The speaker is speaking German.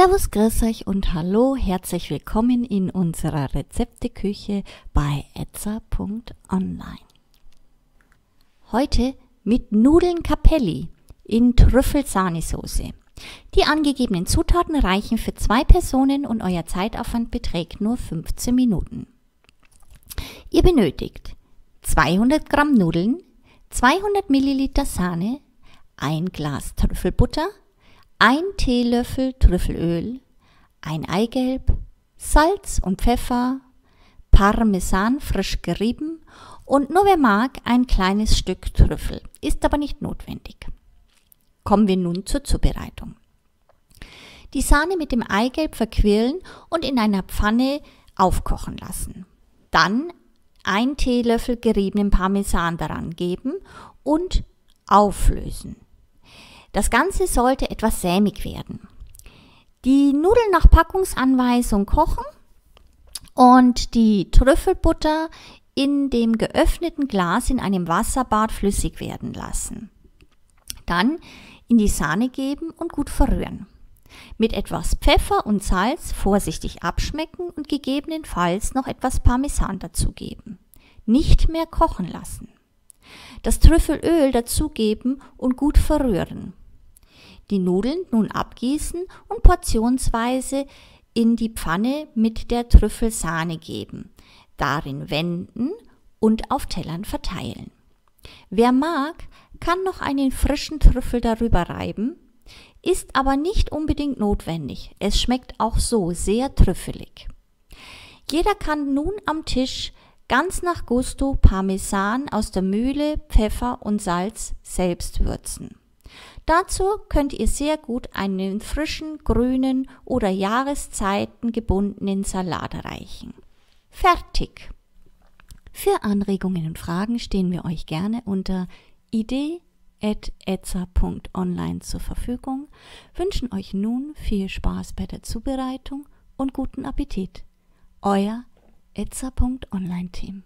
Servus, grüß euch und hallo, herzlich willkommen in unserer Rezepteküche bei etza.online. Heute mit Nudeln Capelli in Trüffelsahnesoße. Die angegebenen Zutaten reichen für zwei Personen und euer Zeitaufwand beträgt nur 15 Minuten. Ihr benötigt 200 Gramm Nudeln, 200 Milliliter Sahne, ein Glas Trüffelbutter, ein Teelöffel Trüffelöl, ein Eigelb, Salz und Pfeffer, Parmesan frisch gerieben und nur wer mag, ein kleines Stück Trüffel. Ist aber nicht notwendig. Kommen wir nun zur Zubereitung. Die Sahne mit dem Eigelb verquirlen und in einer Pfanne aufkochen lassen. Dann ein Teelöffel geriebenen Parmesan daran geben und auflösen. Das Ganze sollte etwas sämig werden. Die Nudeln nach Packungsanweisung kochen und die Trüffelbutter in dem geöffneten Glas in einem Wasserbad flüssig werden lassen. Dann in die Sahne geben und gut verrühren. Mit etwas Pfeffer und Salz vorsichtig abschmecken und gegebenenfalls noch etwas Parmesan dazugeben. Nicht mehr kochen lassen. Das Trüffelöl dazugeben und gut verrühren. Die Nudeln nun abgießen und portionsweise in die Pfanne mit der Trüffelsahne geben, darin wenden und auf Tellern verteilen. Wer mag, kann noch einen frischen Trüffel darüber reiben, ist aber nicht unbedingt notwendig. Es schmeckt auch so sehr trüffelig. Jeder kann nun am Tisch ganz nach Gusto Parmesan aus der Mühle, Pfeffer und Salz selbst würzen. Dazu könnt ihr sehr gut einen frischen, grünen oder Jahreszeiten gebundenen Salat reichen. Fertig! Für Anregungen und Fragen stehen wir euch gerne unter idee.etza.online zur Verfügung, wünschen euch nun viel Spaß bei der Zubereitung und guten Appetit. Euer etza.online Team.